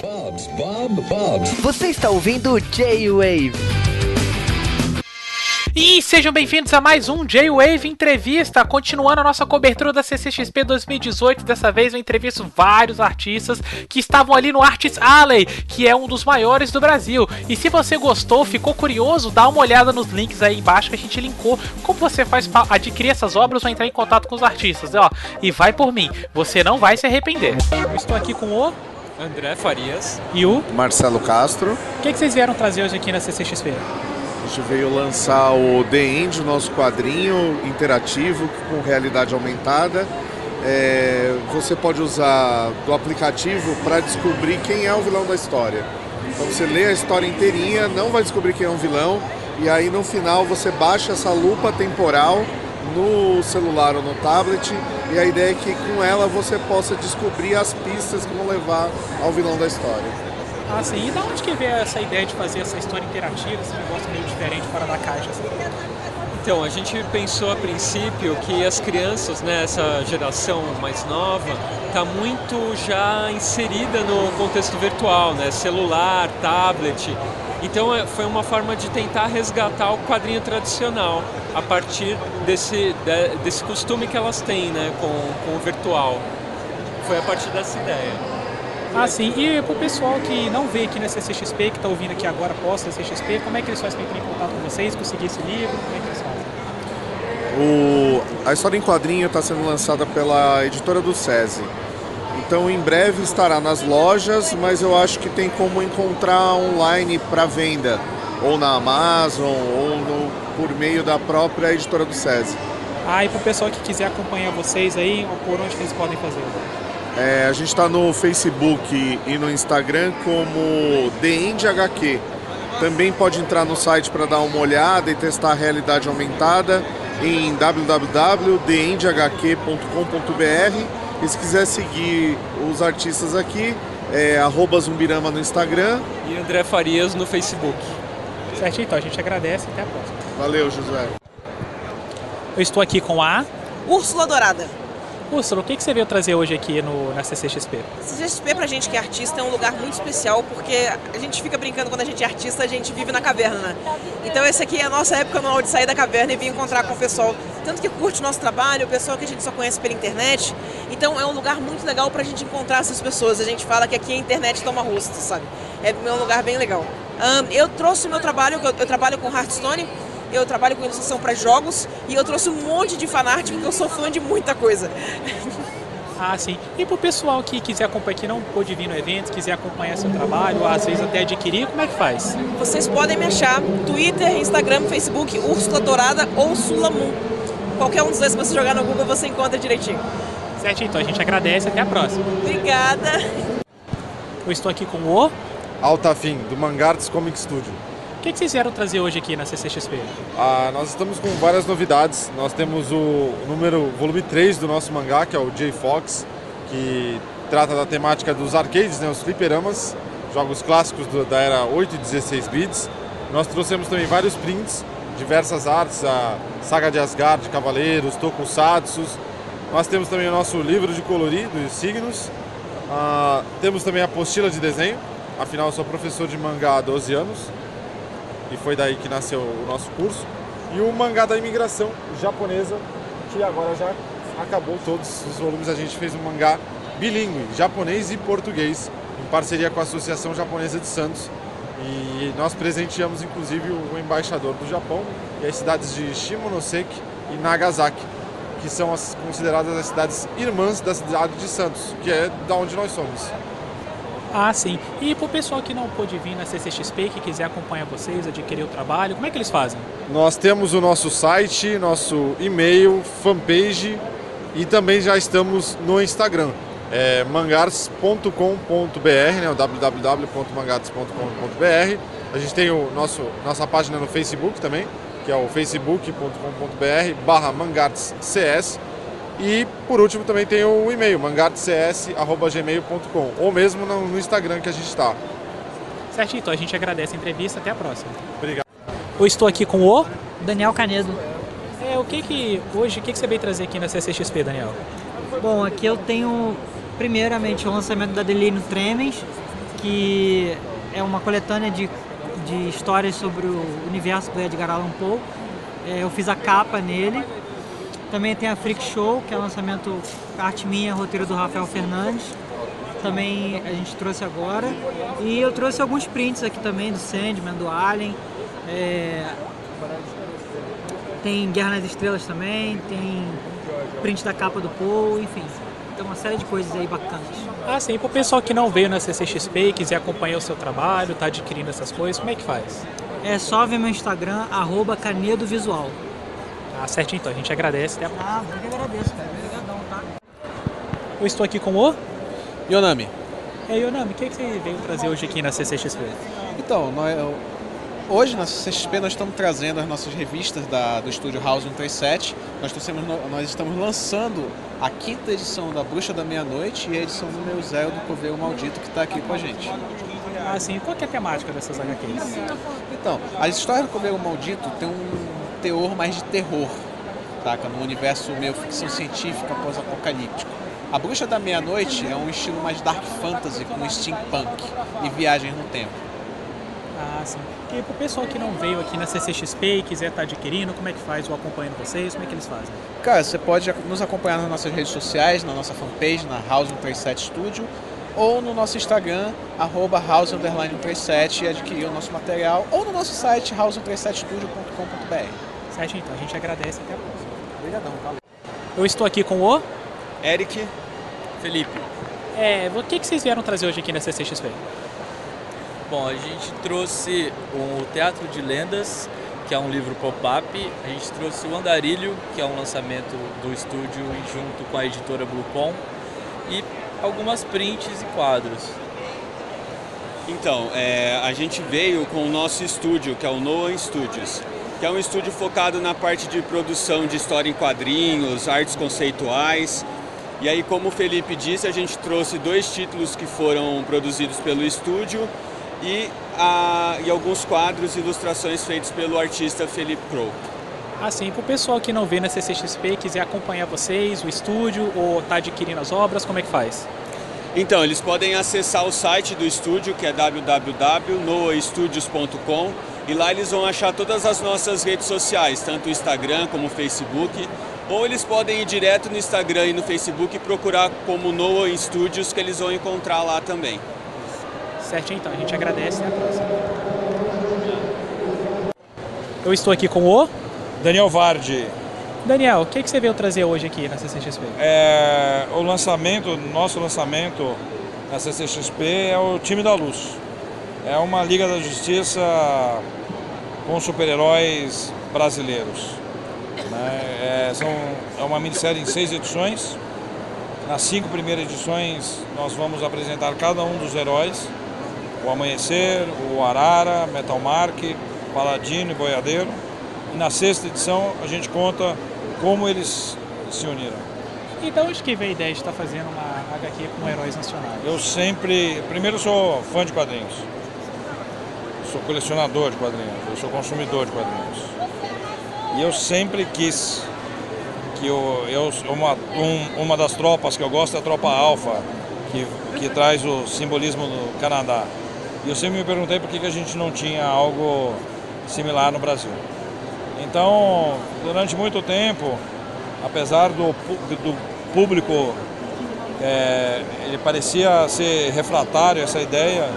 Bob's, Bob. Você está ouvindo J-Wave. E sejam bem-vindos a mais um J-Wave Entrevista, continuando a nossa cobertura da CCXP 2018. Dessa vez eu entrevisto vários artistas que estavam ali no Arts Alley, que é um dos maiores do Brasil. E se você gostou, ficou curioso, dá uma olhada nos links aí embaixo que a gente linkou como você faz para adquirir essas obras ou entrar em contato com os artistas. Ó, e vai por mim, você não vai se arrepender. Eu estou aqui com o André Farias. e o. Marcelo Castro. O que, que vocês vieram trazer hoje aqui na CCXP? A gente veio lançar o The End, o nosso quadrinho interativo com realidade aumentada. É, você pode usar do aplicativo para descobrir quem é o vilão da história. Então você lê a história inteirinha, não vai descobrir quem é o vilão, e aí no final você baixa essa lupa temporal no celular ou no tablet, e a ideia é que com ela você possa descobrir as pistas que vão levar ao vilão da história. Ah, sim. E da onde que veio essa ideia de fazer essa história interativa, esse negócio meio diferente fora da caixa? Assim? Então, a gente pensou a princípio que as crianças, né, essa geração mais nova, está muito já inserida no contexto virtual, né, celular, tablet. Então, é- foi uma forma de tentar resgatar o quadrinho tradicional a partir desse, de- desse costume que elas têm né, com, com o virtual. Foi a partir dessa ideia. Ah, sim. E pro pessoal que não vê aqui na CCXP, que tá ouvindo aqui agora pós CCXP, como é que eles fazem para entrar em contato com vocês, conseguir esse livro? Como é que eles fazem? O- a história em quadrinho está sendo lançada pela editora do SESI. Então em breve estará nas lojas, mas eu acho que tem como encontrar online para venda, ou na Amazon, ou no- por meio da própria editora do SESI. Ah, e pro pessoal que quiser acompanhar vocês aí, por onde eles podem fazer? É, a gente está no Facebook e no Instagram como The End HQ. Também pode entrar no site para dar uma olhada e testar a realidade aumentada em www.theendhq.com.br. E se quiser seguir os artistas aqui, é arroba Zumbirama no Instagram. E André Farias no Facebook. Certinho, então a gente agradece e até a próxima. Valeu, José. Eu estou aqui com a Úrsula Dourada. Úrsula. O que, que você veio trazer hoje aqui no, na CCXP? CCXP pra gente que é artista é um lugar muito especial porque a gente fica brincando quando a gente é artista, a gente vive na caverna, né? Então esse aqui é a nossa época anual de sair da caverna e vir encontrar com o pessoal, tanto que curte o nosso trabalho, o pessoal que a gente só conhece pela internet. Então é um lugar muito legal pra gente encontrar essas pessoas. A gente fala que aqui a internet toma rosto, sabe? É um lugar bem legal. Ahn, eu trouxe o meu trabalho, eu, eu trabalho com Hearthstone, eu trabalho com ilustração para jogos e eu trouxe um monte de fanart porque eu sou fã de muita coisa. Ah, sim. E pro pessoal que quiser acompanhar, que não pôde vir no evento, quiser acompanhar seu trabalho, ou às vezes até adquirir, como é que faz? Vocês podem me achar Twitter, Instagram, Facebook, Úrsula Dourada ou Sulamun. Qualquer um dos dois que você jogar no Google você encontra direitinho. Certinho, então a gente agradece e até a próxima. Obrigada! Eu estou aqui com o... Altafim, do Mangarts Comic Studio. Que, que vocês vieram trazer hoje aqui na CCXP? Ah, nós estamos com várias novidades. Nós temos o número volume 3 do nosso mangá, que é o J-Fox, que trata da temática dos arcades, né, os fliperamas, jogos clássicos do- da era 8 e 16 bits. Nós trouxemos também vários prints, diversas artes, a Saga de Asgard, Cavaleiros, Tokusatsu. Nós temos também o nosso livro de colorir dos signos. Ah, temos também a apostila de desenho, afinal eu sou professor de mangá há 12 anos. E foi daí que nasceu o nosso curso. E o mangá da imigração japonesa, que agora já acabou todos os volumes. A gente fez um mangá bilíngue, japonês e português, em parceria com a Associação Japonesa de Santos. E nós presenteamos inclusive o embaixador do Japão e as cidades de Shimonoseki e Nagasaki, que são as consideradas as cidades irmãs da cidade de Santos, que é da onde nós somos. Ah, sim. E pro pessoal que não pôde vir na CCXP, que quiser acompanhar vocês, adquirir o trabalho, como é que eles fazem? Nós temos o nosso site, nosso e-mail, fanpage e também já estamos no Instagram. É mangars.com.br, né, o www.mangars.com.br. A gente tem o nosso, nossa página no Facebook também, que é o facebook.com.br barra mangartscs. E por último também tem o e-mail, mangartscs.gmail.com ou mesmo no, no Instagram que a gente está. Certinho, então a gente agradece a entrevista, até a próxima. Obrigado. Eu estou aqui com o... Daniel Canedo. É, o que que... Hoje, o que que você veio trazer aqui na CCXP, Daniel? Bom, aqui eu tenho primeiramente o lançamento da Delino Tremens, que é uma coletânea de, de histórias sobre o universo do Edgar Allan Poe. É, eu fiz a capa nele. Também tem a Freak Show, que é lançamento arte minha, roteiro do Rafael Fernandes. Também a gente trouxe agora. E eu trouxe alguns prints aqui também do Sandman, do Alien. É, tem Guerra nas Estrelas também, tem print da capa do Poe, enfim. Tem uma série de coisas aí bacanas. Ah, sim, pro pessoal que não veio na CCXP e quiser acompanhar o seu trabalho, tá adquirindo essas coisas, como é que faz? É só ver meu Instagram, arroba Canedo Visual. Ah, certinho então, a gente agradece. Até a próxima. Ah, eu que agradeço, cara. Obrigadão, tá? Eu estou aqui com o... Yonami. É, Yonami, o que, que você veio trazer hoje aqui na CCXP? Então, nós, hoje na CXP nós estamos trazendo as nossas revistas da, do estúdio House 137. Nós, trouxemos, nós estamos lançando a quinta edição da Bruxa da Meia-Noite e a edição número zero do Coveiro Maldito que está aqui com a gente. Ah, sim. Qual que é a temática dessas HQs? Então, a história do Coveiro Maldito tem um teor mais de terror, saca? No universo meio ficção científica pós-apocalíptico. A Bruxa da Meia-Noite é um estilo mais dark fantasy com steampunk e viagens no tempo. Ah, sim. E pro pessoal que não veio aqui na CCXP e quiser estar adquirindo, como é que faz ou acompanhando vocês? Como é que eles fazem? Cara, você pode nos acompanhar nas nossas redes sociais, na nossa fanpage, na House 137 Studio, ou no nosso Instagram, arroba house137 e adquirir o nosso material, ou no nosso site house137studio.com.br. Certo, então, a gente agradece até a próxima. Obrigadão, valeu. Eu estou aqui com o... Eric Felipe. É, o que, que vocês vieram trazer hoje aqui na CCXP? Bom, a gente trouxe o Teatro de Lendas, que é um livro pop-up. A gente trouxe o Andarilho, que é um lançamento do estúdio junto com a editora Bluecom. E algumas prints e quadros. Então, é, a gente veio com o nosso estúdio, que é o Noah Studios, que é um estúdio focado na parte de produção de história em quadrinhos, artes conceituais. E aí, como o Felipe disse, a gente trouxe dois títulos que foram produzidos pelo estúdio e, a, e alguns quadros e ilustrações feitos pelo artista Felipe Crow. Assim, para o pessoal que não vê na CCXP e quiser acompanhar vocês, o estúdio ou tá adquirindo as obras, como é que faz? Então, eles podem acessar o site do estúdio, que é www.noastudios.com e lá eles vão achar todas as nossas redes sociais, tanto o Instagram como o Facebook, ou eles podem ir direto no Instagram e no Facebook e procurar como Noah Studios, que eles vão encontrar lá também. Certo, então, a gente agradece e até a próxima. Eu estou aqui com o... Daniel Vardi. Daniel, o que, que você veio trazer hoje aqui na CCXP? É, o lançamento, nosso lançamento na CCXP é o Time da Luz. É uma Liga da Justiça com super-heróis brasileiros. Né? É, são, é uma minissérie em seis edições. Nas cinco primeiras edições nós vamos apresentar cada um dos heróis. O Amanhecer, o Arara, Metal Mark, Paladino e Boiadeiro. E na sexta edição a gente conta como eles se uniram. E de onde que veio a ideia de estar fazendo uma HQ com heróis nacionais? Eu sempre. Primeiro, eu sou fã de quadrinhos. Sou colecionador de quadrinhos. Eu sou consumidor de quadrinhos. E eu sempre quis que eu, eu uma, um, uma das tropas que eu gosto é a tropa Alfa, que, que traz o simbolismo do Canadá. E eu sempre me perguntei por que, que a gente não tinha algo similar no Brasil. Então, durante muito tempo, apesar do, do público, é, ele parecia ser refratário essa ideia,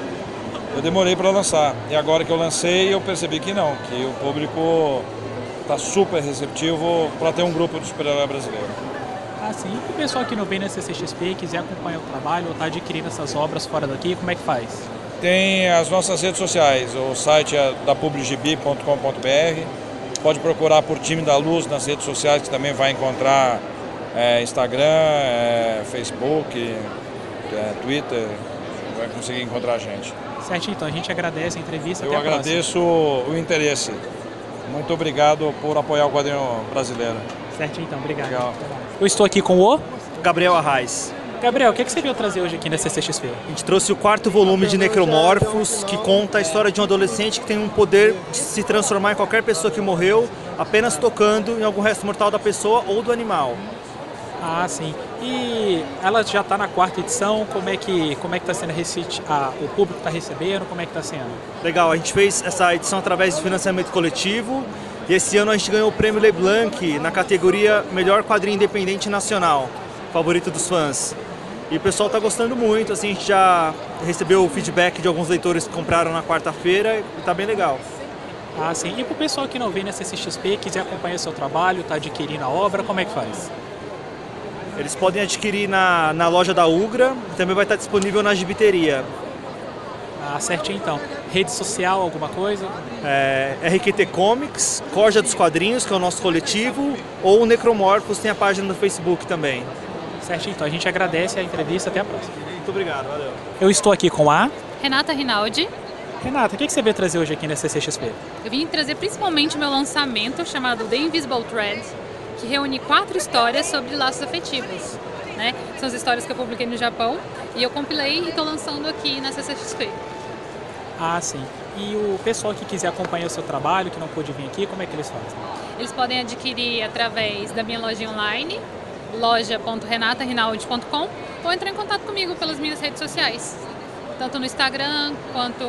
eu demorei para lançar. E agora que eu lancei, eu percebi que não, que o público está super receptivo para ter um grupo de super-herói brasileiro. Ah, sim. E o pessoal que não vem na CCXP quiser acompanhar o trabalho ou está adquirindo essas obras fora daqui, como é que faz? Tem as nossas redes sociais, o site é da publigb.com.br, pode procurar por Time da Luz nas redes sociais, que também vai encontrar é, Instagram, é, Facebook, é, Twitter, vai conseguir encontrar a gente. Certo, então a gente agradece a entrevista. Eu agradeço o interesse. Muito obrigado por apoiar o quadrinho brasileiro. Certo, então, obrigado. Legal. Eu estou aqui com o Gabriel Arraes. Gabriel, o que, que você veio trazer hoje aqui na CCXP? A gente trouxe o quarto volume de Necromorphos, que conta a história de um adolescente que tem um poder de se transformar em qualquer pessoa que morreu, apenas tocando em algum resto mortal da pessoa ou do animal. Ah, sim. E ela já está na quarta edição, como é que como é que está sendo ah, o público está recebendo, como é que está sendo? Legal, a gente fez essa edição através de financiamento coletivo e esse ano a gente ganhou o prêmio LeBlanc na categoria Melhor Quadrinho Independente Nacional, favorito dos fãs. E o pessoal está gostando muito, assim, a gente já recebeu o feedback de alguns leitores que compraram na quarta-feira e está bem legal. Ah, sim. E para o pessoal que não vem na CCXP, quiser acompanhar seu trabalho, está adquirindo a obra, como é que faz? Eles podem adquirir na, na loja da Ugra, também vai estar disponível na gibiteria. Ah, certinho então. Rede social, alguma coisa? É, RQT Comics, Corja dos Quadrinhos, que é o nosso coletivo, ou Necromorphos, tem a página no Facebook também. Certinho, então a gente agradece a entrevista, até a próxima. Muito obrigado, valeu. Eu estou aqui com a Renata Rinaldi. Renata, o que você veio trazer hoje aqui na CCXP? Eu vim trazer principalmente o meu lançamento chamado The Invisible Thread, que reúne quatro histórias sobre laços afetivos. Né? São as histórias que eu publiquei no Japão e eu compilei e estou lançando aqui na CCXP. Ah, sim. E o pessoal que quiser acompanhar o seu trabalho, que não pôde vir aqui, como é que eles fazem? Eles podem adquirir através da minha loja online, loja.renatarinaldi.com ou entrar em contato comigo pelas minhas redes sociais, tanto no Instagram quanto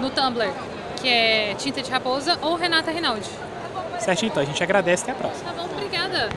no Tumblr, que é Tinta de Raposa ou Renata Rinaldi. Certinho, então a gente agradece até a próxima. Tá bom, obrigada.